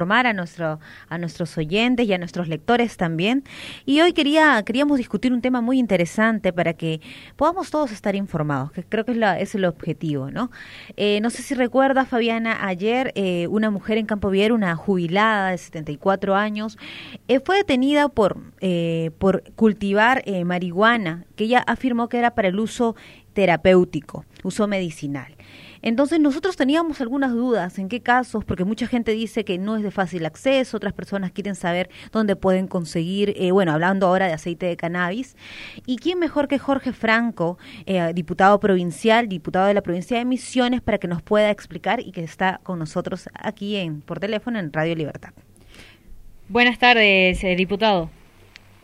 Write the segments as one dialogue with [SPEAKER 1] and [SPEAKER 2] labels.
[SPEAKER 1] informar a nuestro a nuestros oyentes y a nuestros lectores también. Y hoy quería queríamos discutir un tema muy interesante para que podamos todos estar informados que creo que es, la, es el objetivo no eh, no sé si recuerda Fabiana ayer eh, una mujer en Campo Vier una jubilada de 74 años eh, fue detenida por eh, por cultivar marihuana que ella afirmó que era para el uso terapéutico uso medicinal entonces nosotros teníamos algunas dudas en qué casos, porque mucha gente dice que no es de fácil acceso, otras personas quieren saber dónde pueden conseguir, eh, bueno, hablando ahora de aceite de cannabis. ¿Y quién mejor que Jorge Franco, eh, diputado provincial, diputado de la provincia de Misiones, para que nos pueda explicar y que está con nosotros aquí en por teléfono en Radio Libertad?
[SPEAKER 2] Buenas tardes, eh, diputado.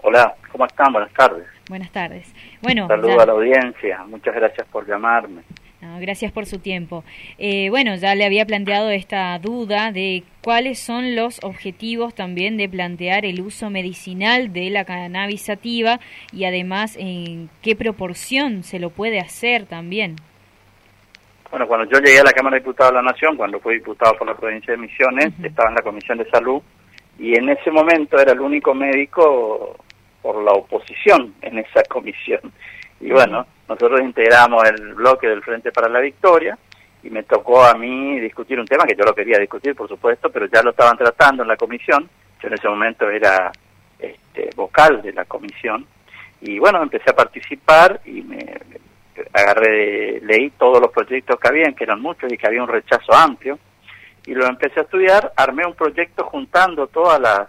[SPEAKER 3] Hola, ¿cómo están? Buenas tardes.
[SPEAKER 2] Buenas tardes. Bueno,
[SPEAKER 3] saludo a la audiencia. Muchas gracias por llamarme.
[SPEAKER 2] No, gracias por su tiempo. Eh, bueno, ya le había planteado esta duda de cuáles son los objetivos también de plantear el uso medicinal de la cannabis sativa y además en qué proporción se lo puede hacer también.
[SPEAKER 3] Bueno, cuando yo llegué a la Cámara de Diputados de la Nación, cuando fui diputado por la provincia de Misiones, uh -huh. estaba en la Comisión de Salud y en ese momento era el único médico por la oposición en esa comisión. Y bueno, nosotros integramos el bloque del Frente para la Victoria y me tocó a mí discutir un tema que yo lo quería discutir, por supuesto, pero ya lo estaban tratando en la comisión. Yo en ese momento era este, vocal de la comisión y bueno, empecé a participar y me agarré, leí todos los proyectos que habían, que eran muchos y que había un rechazo amplio y lo empecé a estudiar, armé un proyecto juntando todas las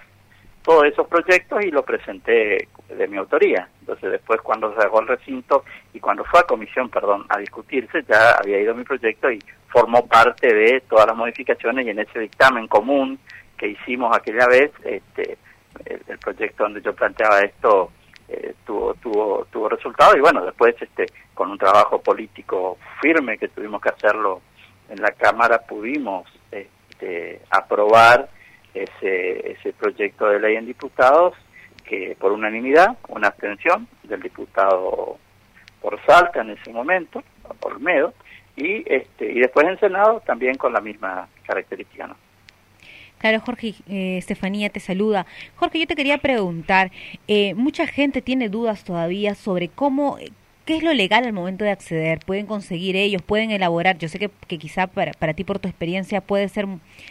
[SPEAKER 3] todos esos proyectos y lo presenté de mi autoría. Entonces después cuando se sacó el recinto y cuando fue a comisión, perdón, a discutirse, ya había ido mi proyecto y formó parte de todas las modificaciones y en ese dictamen común que hicimos aquella vez, este, el, el proyecto donde yo planteaba esto eh, tuvo tuvo tuvo resultado y bueno después este con un trabajo político firme que tuvimos que hacerlo en la cámara pudimos este, aprobar ese, ese proyecto de ley en diputados que por unanimidad, una abstención del diputado por Salta en ese momento, Olmedo, y este y después en Senado también con la misma característica, ¿no?
[SPEAKER 1] Claro, Jorge, eh, Estefanía te saluda. Jorge, yo te quería preguntar, eh, mucha gente tiene dudas todavía sobre cómo ¿Qué es lo legal al momento de acceder? ¿Pueden conseguir ellos? ¿Pueden elaborar? Yo sé que, que quizá para, para, ti, por tu experiencia, puede ser,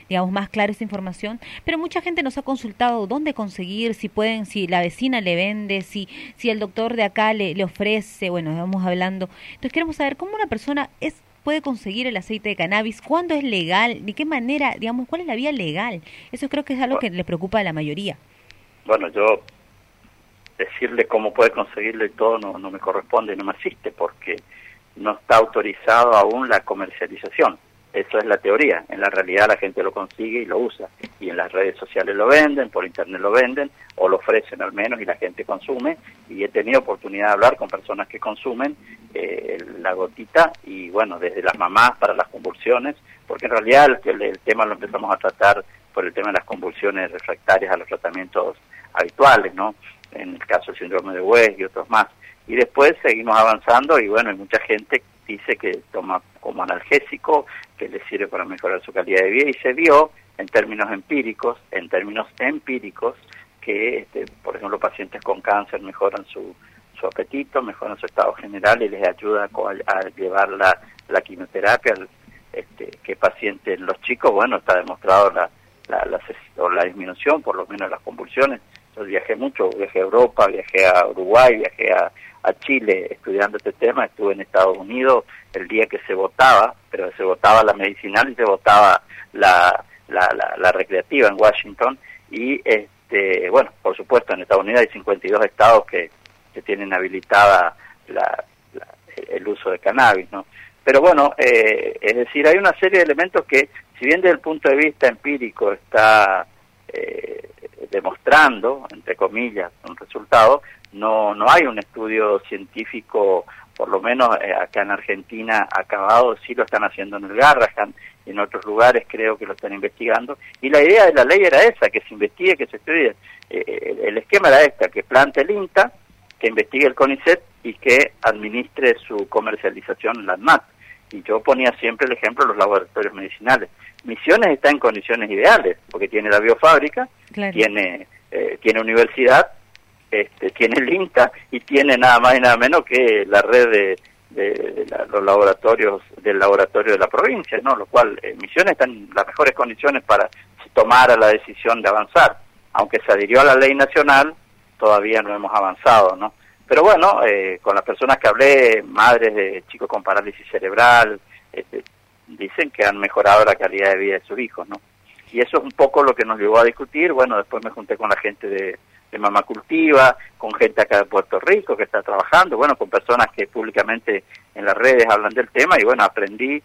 [SPEAKER 1] digamos, más clara esa información, pero mucha gente nos ha consultado dónde conseguir, si pueden, si la vecina le vende, si, si el doctor de acá le, le ofrece, bueno, estamos hablando. Entonces queremos saber cómo una persona es puede conseguir el aceite de cannabis, cuándo es legal, de qué manera, digamos, cuál es la vía legal. Eso creo que es algo que le preocupa a la mayoría.
[SPEAKER 3] Bueno, yo decirle cómo puede conseguirlo y todo no, no me corresponde, no me asiste, porque no está autorizado aún la comercialización. Eso es la teoría. En la realidad la gente lo consigue y lo usa. Y en las redes sociales lo venden, por internet lo venden, o lo ofrecen al menos y la gente consume. Y he tenido oportunidad de hablar con personas que consumen eh, la gotita y bueno, desde las mamás para las convulsiones, porque en realidad el, el tema lo empezamos a tratar por el tema de las convulsiones refractarias a los tratamientos habituales, ¿no? En el caso del síndrome de West y otros más. Y después seguimos avanzando y bueno, hay mucha gente dice que toma como analgésico, que le sirve para mejorar su calidad de vida y se vio en términos empíricos, en términos empíricos, que este, por ejemplo pacientes con cáncer mejoran su, su apetito, mejoran su estado general y les ayuda a, a llevar la, la quimioterapia, este, que pacientes, los chicos, bueno, está demostrado la, la, la, o la disminución por lo menos las convulsiones viajé mucho, viajé a Europa, viajé a Uruguay, viajé a, a Chile estudiando este tema, estuve en Estados Unidos el día que se votaba, pero se votaba la medicinal y se votaba la, la, la, la recreativa en Washington y este bueno, por supuesto en Estados Unidos hay 52 estados que, que tienen habilitada la, la, el uso de cannabis, ¿no? Pero bueno, eh, es decir, hay una serie de elementos que, si bien desde el punto de vista empírico está eh, demostrando, entre comillas, un resultado, no, no hay un estudio científico, por lo menos eh, acá en Argentina, acabado, sí lo están haciendo en el Garrahan, en otros lugares creo que lo están investigando, y la idea de la ley era esa, que se investigue, que se estudie. Eh, el esquema era este, que plante el INTA, que investigue el CONICET y que administre su comercialización en la ANMAT. Y yo ponía siempre el ejemplo de los laboratorios medicinales. Misiones está en condiciones ideales, porque tiene la biofábrica, tiene, eh, tiene universidad, este, tiene el INTA y tiene nada más y nada menos que la red de, de, los laboratorios del laboratorio de la provincia, ¿no? Lo cual eh, Misiones está en las mejores condiciones para tomar la decisión de avanzar. Aunque se adhirió a la ley nacional, todavía no hemos avanzado, ¿no? Pero bueno, eh, con las personas que hablé, madres de chicos con parálisis cerebral, este, dicen que han mejorado la calidad de vida de sus hijos, ¿no? Y eso es un poco lo que nos llevó a discutir. Bueno, después me junté con la gente de, de Mamá Cultiva, con gente acá de Puerto Rico que está trabajando, bueno, con personas que públicamente en las redes hablan del tema y bueno, aprendí.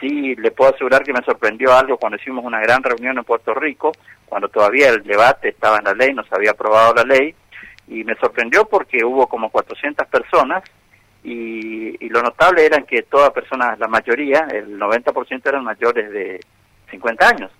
[SPEAKER 3] Sí, le puedo asegurar que me sorprendió algo cuando hicimos una gran reunión en Puerto Rico, cuando todavía el debate estaba en la ley, no se había aprobado la ley, y me sorprendió porque hubo como 400 personas y, y lo notable era que todas personas, la mayoría, el 90% eran mayores de 50 años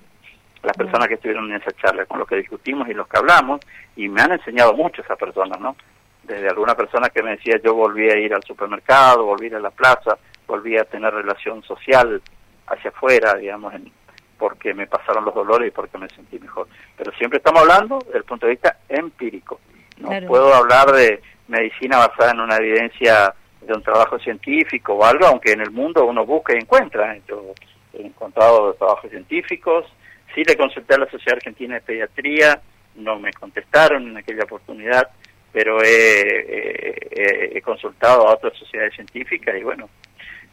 [SPEAKER 3] las personas que estuvieron en esa charla, con los que discutimos y los que hablamos, y me han enseñado mucho esas personas, ¿no? Desde alguna persona que me decía yo volví a ir al supermercado, volví a ir a la plaza, volví a tener relación social hacia afuera, digamos, en, porque me pasaron los dolores y porque me sentí mejor. Pero siempre estamos hablando desde el punto de vista empírico. No puedo hablar de medicina basada en una evidencia de un trabajo científico o algo, aunque en el mundo uno busca y encuentra. Yo he encontrado trabajos científicos, Sí le consulté a la Sociedad Argentina de Pediatría, no me contestaron en aquella oportunidad, pero he, he, consultado a otras sociedades científicas y bueno,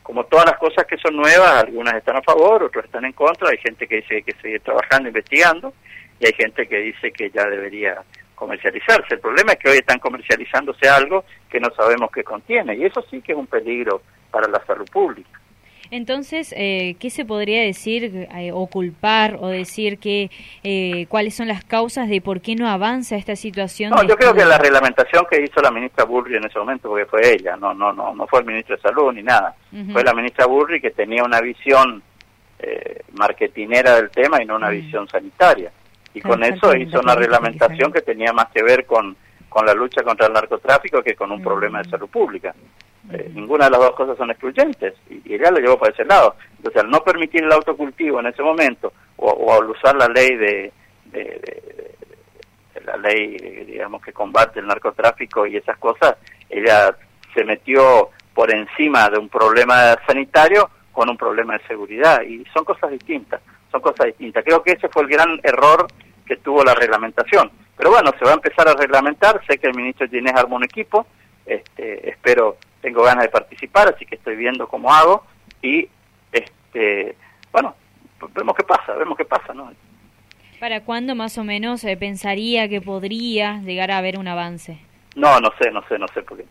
[SPEAKER 3] como todas las cosas que son nuevas, algunas están a favor, otras están en contra, hay gente que dice que hay que seguir trabajando, investigando, y hay gente que dice que ya debería comercializarse. El problema es que hoy están comercializándose algo que no sabemos qué contiene, y eso sí que es un peligro para la salud pública.
[SPEAKER 2] Entonces, eh, ¿qué se podría decir eh, o culpar o decir que eh, cuáles son las causas de por qué no avanza esta situación?
[SPEAKER 3] No, yo creo que la reglamentación que hizo la ministra Burri en ese momento, porque fue ella, no, no, no, no fue el ministro de Salud ni nada, fue la ministra Burri que tenía una visión eh, marketinera del tema y no una visión sanitaria. Y con eso hizo una reglamentación que tenía más que ver con, con la lucha contra el narcotráfico que con un problema de salud pública. Eh, ninguna de las dos cosas son excluyentes y, ella lo llevó para ese lado. Entonces, al no permitir el autocultivo en ese momento o, al usar la ley de, la ley, digamos, que combate el narcotráfico y esas cosas, ella se metió por encima de un problema sanitario con un problema de seguridad y son cosas distintas, son cosas distintas. Creo que ese fue el gran error que tuvo la reglamentación. Pero bueno, se va a empezar a reglamentar, sé que el ministro Ginés armó un equipo, este, espero tengo ganas de participar, así que estoy viendo cómo hago y este bueno, vemos qué pasa, vemos qué pasa, ¿no?
[SPEAKER 2] ¿Para cuándo más o menos eh, pensaría que podría llegar a haber un avance?
[SPEAKER 3] No, no sé, no sé, no sé, porque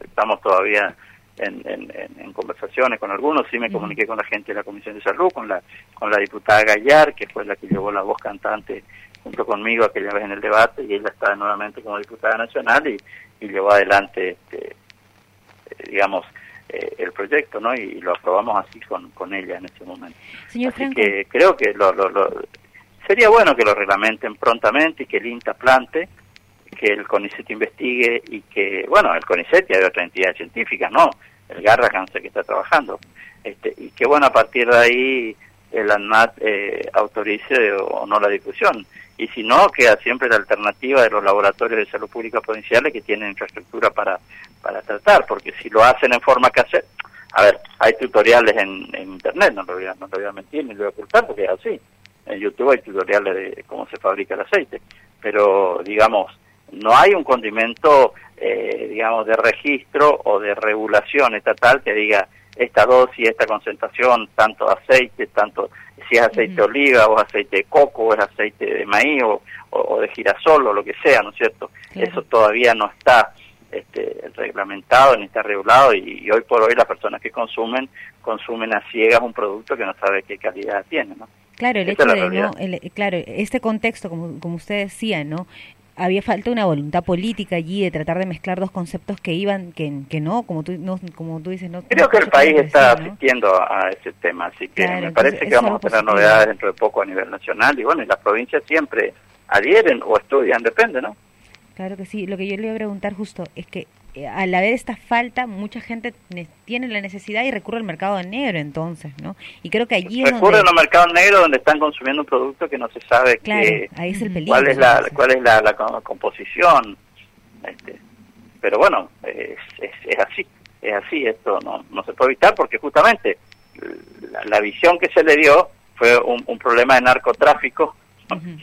[SPEAKER 3] estamos todavía en, en, conversaciones con algunos, sí me comuniqué con la gente de la Comisión de Salud, con la, con la diputada Gallar, que fue la que llevó la voz cantante junto conmigo aquella vez en el debate, y ella está nuevamente como diputada nacional y, y llevó adelante este, digamos, eh, el proyecto, ¿no? Y, lo aprobamos así con, con ella en este momento.
[SPEAKER 2] Señor
[SPEAKER 3] así que creo que lo, lo, sería bueno que lo reglamenten prontamente y que el INTA plante, que el CONICET investigue y que, bueno, el CONICET y hay otra entidad científica, ¿no? El Garrahan que está trabajando. Este, y que, bueno, a partir de ahí el ANMAT eh, autorice o no la discusión y si no, queda siempre la alternativa de los laboratorios de salud pública provinciales que tienen infraestructura para, para tratar, porque si lo hacen en forma casera, a ver, hay tutoriales en, internet, no lo, voy a, no lo voy a mentir ni lo voy a ocultar porque es así. En YouTube hay tutoriales de cómo se fabrica el aceite, pero digamos, no hay un condimento, eh, digamos, de registro o de regulación estatal que diga esta dosis, esta concentración, tanto aceite, tanto si es aceite de oliva o aceite de coco o es aceite de maíz o, de girasol o lo que sea, ¿no es cierto? Eso todavía no está este, reglamentado ni está regulado y, hoy por hoy las personas que consumen consumen a ciegas un producto que no sabe qué calidad tiene, ¿no?
[SPEAKER 1] Claro, el hecho de no, claro, este contexto, como, como usted decía, ¿no? Había falta una voluntad política allí de tratar de mezclar dos conceptos que iban, que, que no, como tú, no, como tú dices, no.
[SPEAKER 3] Creo que el país está asistiendo a ese tema, así que me parece que vamos a tener novedades dentro de poco a nivel nacional y bueno, y las provincias siempre adhieren o estudian, depende, ¿no?
[SPEAKER 1] Claro que sí. Lo que yo le voy a preguntar justo es que al haber esta falta, mucha gente tiene la necesidad y recurre al mercado negro entonces, ¿no? Y creo que allí
[SPEAKER 3] es Recurre al mercado negro donde están consumiendo un producto que no se sabe
[SPEAKER 1] ahí es el peligro,
[SPEAKER 3] cuál es la, cuál es la, composición. Este, pero bueno, es, es, así, es así, esto no, no se puede evitar porque justamente la, visión que se le dio fue un, problema de narcotráfico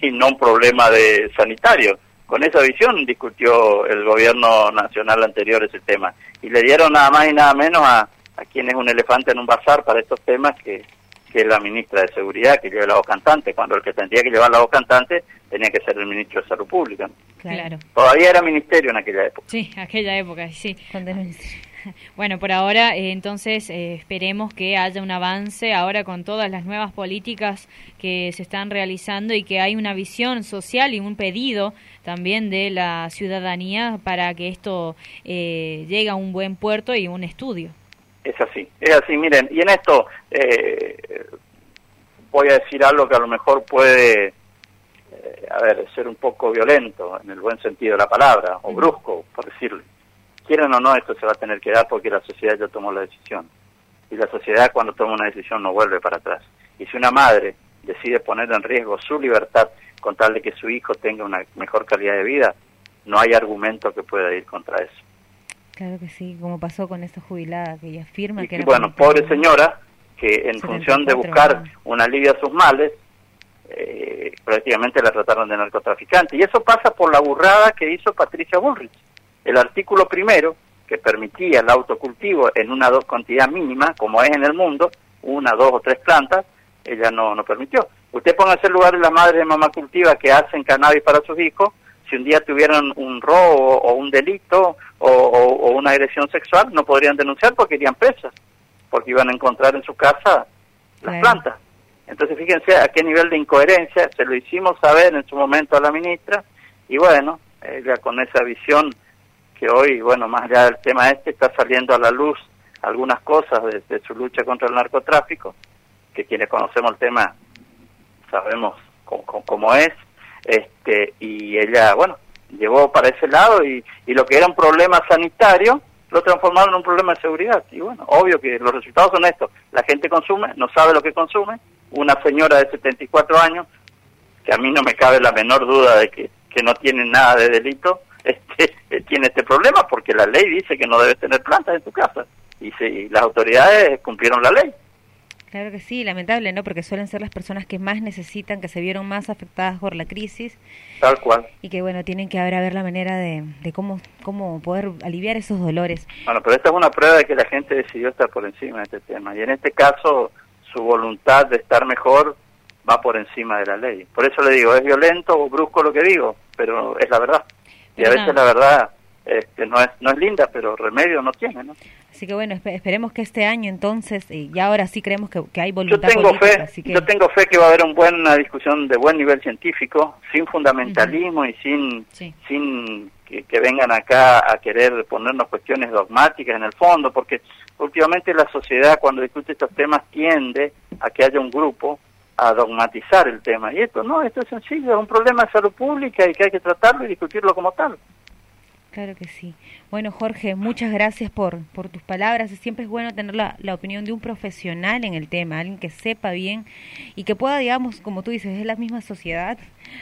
[SPEAKER 3] y no un problema de sanitario con esa visión discutió el gobierno nacional anterior ese tema. Y le dieron nada más y nada menos a, a quien es un elefante en un bazar para estos temas que, que la ministra de Seguridad, que lleva la voz cantante, cuando el que tendría que llevar la voz cantante tenía que ser el ministro de Salud Pública.
[SPEAKER 2] Claro.
[SPEAKER 3] Todavía era ministerio en aquella época.
[SPEAKER 2] Sí, aquella época, sí. Bueno, por ahora, eh, entonces, eh, esperemos que haya un avance ahora con todas las nuevas políticas que se están realizando y que hay una visión social y un pedido también de la ciudadanía para que esto eh, llegue a un buen puerto y un estudio.
[SPEAKER 3] Es así, es así. Miren, y en esto voy a decir algo que a lo mejor puede, a ver, ser un poco violento en el buen sentido de la palabra, o brusco, por decirlo quieran o no, esto se va a tener que dar porque la sociedad ya tomó la decisión. Y la sociedad cuando toma una decisión no vuelve para atrás. Y si una madre decide poner en riesgo su libertad con tal de que su hijo tenga una mejor calidad de vida, no hay argumento que pueda ir contra eso.
[SPEAKER 1] Claro que sí, como pasó con esta jubilada que ella afirma que...
[SPEAKER 3] Y bueno, pobre señora, que en función de buscar un alivio a sus males, eh, prácticamente la trataron de narcotraficante. Y eso pasa por la burrada que hizo Patricia Bullrich el artículo primero, que permitía el autocultivo en una dos cantidad mínima, como es en el mundo, una, dos o tres plantas, ella no, no permitió. Usted ponga ese lugar de la madre de mamá cultiva que hacen cannabis para sus hijos, si un día tuvieran un robo o un delito o, una agresión sexual, no podrían denunciar porque irían presas, porque iban a encontrar en su casa las plantas. Entonces fíjense a qué nivel de incoherencia se lo hicimos saber en su momento a la ministra y bueno, ella con esa visión que hoy, bueno, más allá del tema este, está saliendo a la luz algunas cosas de, su lucha contra el narcotráfico, que quienes conocemos el tema sabemos cómo, es, este, y ella, bueno, llevó para ese lado y, lo que era un problema sanitario lo transformaron en un problema de seguridad. Y bueno, obvio que los resultados son estos. La gente consume, no sabe lo que consume. Una señora de 74 años, que a mí no me cabe la menor duda de que, que no tiene nada de delito, este, tiene este problema porque la ley dice que no debes tener plantas en tu casa y, si las autoridades cumplieron la ley.
[SPEAKER 1] Claro que sí, lamentable, ¿no? Porque suelen ser las personas que más necesitan, que se vieron más afectadas por la crisis.
[SPEAKER 3] Tal cual.
[SPEAKER 1] Y que, bueno, tienen que ahora ver la manera de, de cómo, cómo poder aliviar esos dolores.
[SPEAKER 3] Bueno, pero esta es una prueba de que la gente decidió estar por encima de este tema. Y en este caso, su voluntad de estar mejor va por encima de la ley. Por eso le digo, es violento o brusco lo que digo, pero es la verdad y a veces la verdad este, no es no es linda pero remedio no tiene no
[SPEAKER 1] así que bueno esperemos que este año entonces y ahora sí creemos que, hay voluntad
[SPEAKER 3] yo tengo
[SPEAKER 1] fe
[SPEAKER 3] yo tengo fe que va a haber un buena discusión de buen nivel científico sin fundamentalismo y sin sin que, que, vengan acá a querer ponernos cuestiones dogmáticas en el fondo porque últimamente la sociedad cuando discute estos temas tiende a que haya un grupo a dogmatizar el tema. Y esto no, esto es sencillo, es un problema de salud pública y que hay que tratarlo y discutirlo como tal.
[SPEAKER 1] Claro que sí. Bueno, Jorge, muchas gracias por, por tus palabras. Siempre es bueno tener la, la, opinión de un profesional en el tema, alguien que sepa bien y que pueda, digamos, como tú dices, es la misma sociedad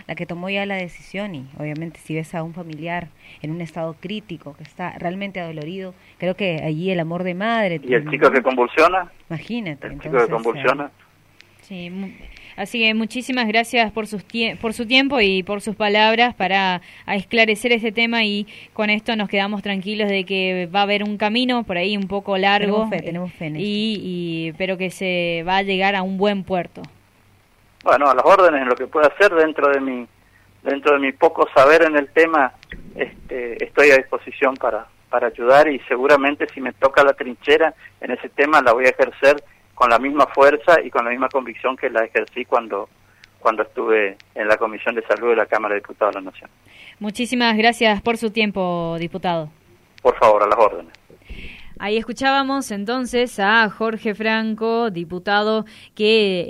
[SPEAKER 1] la que tomó ya la decisión y obviamente si ves a un familiar en un estado crítico, que está realmente adolorido, creo que allí el amor de madre...
[SPEAKER 3] ¿Y el chico que convulsiona?
[SPEAKER 1] Imagínate.
[SPEAKER 3] El chico que convulsiona.
[SPEAKER 2] Sí, así que muchísimas gracias por, sus por su tiempo y por sus palabras para esclarecer este tema y con esto nos quedamos tranquilos de que va a haber un camino por ahí un poco largo.
[SPEAKER 1] Tenemos fe,
[SPEAKER 2] y, y, pero que se va a llegar a un buen puerto.
[SPEAKER 3] Bueno, a las órdenes, lo que pueda hacer dentro de mi dentro de mi poco saber en el tema, este, estoy a disposición para para ayudar y seguramente si me toca la trinchera en ese tema la voy a ejercer con la misma fuerza y con la misma convicción que la ejercí cuando cuando estuve en la Comisión de Salud de la Cámara de Diputados de la Nación.
[SPEAKER 2] Muchísimas gracias por su tiempo, diputado.
[SPEAKER 3] Por favor, a las órdenes.
[SPEAKER 2] Ahí escuchábamos entonces a Jorge Franco, diputado que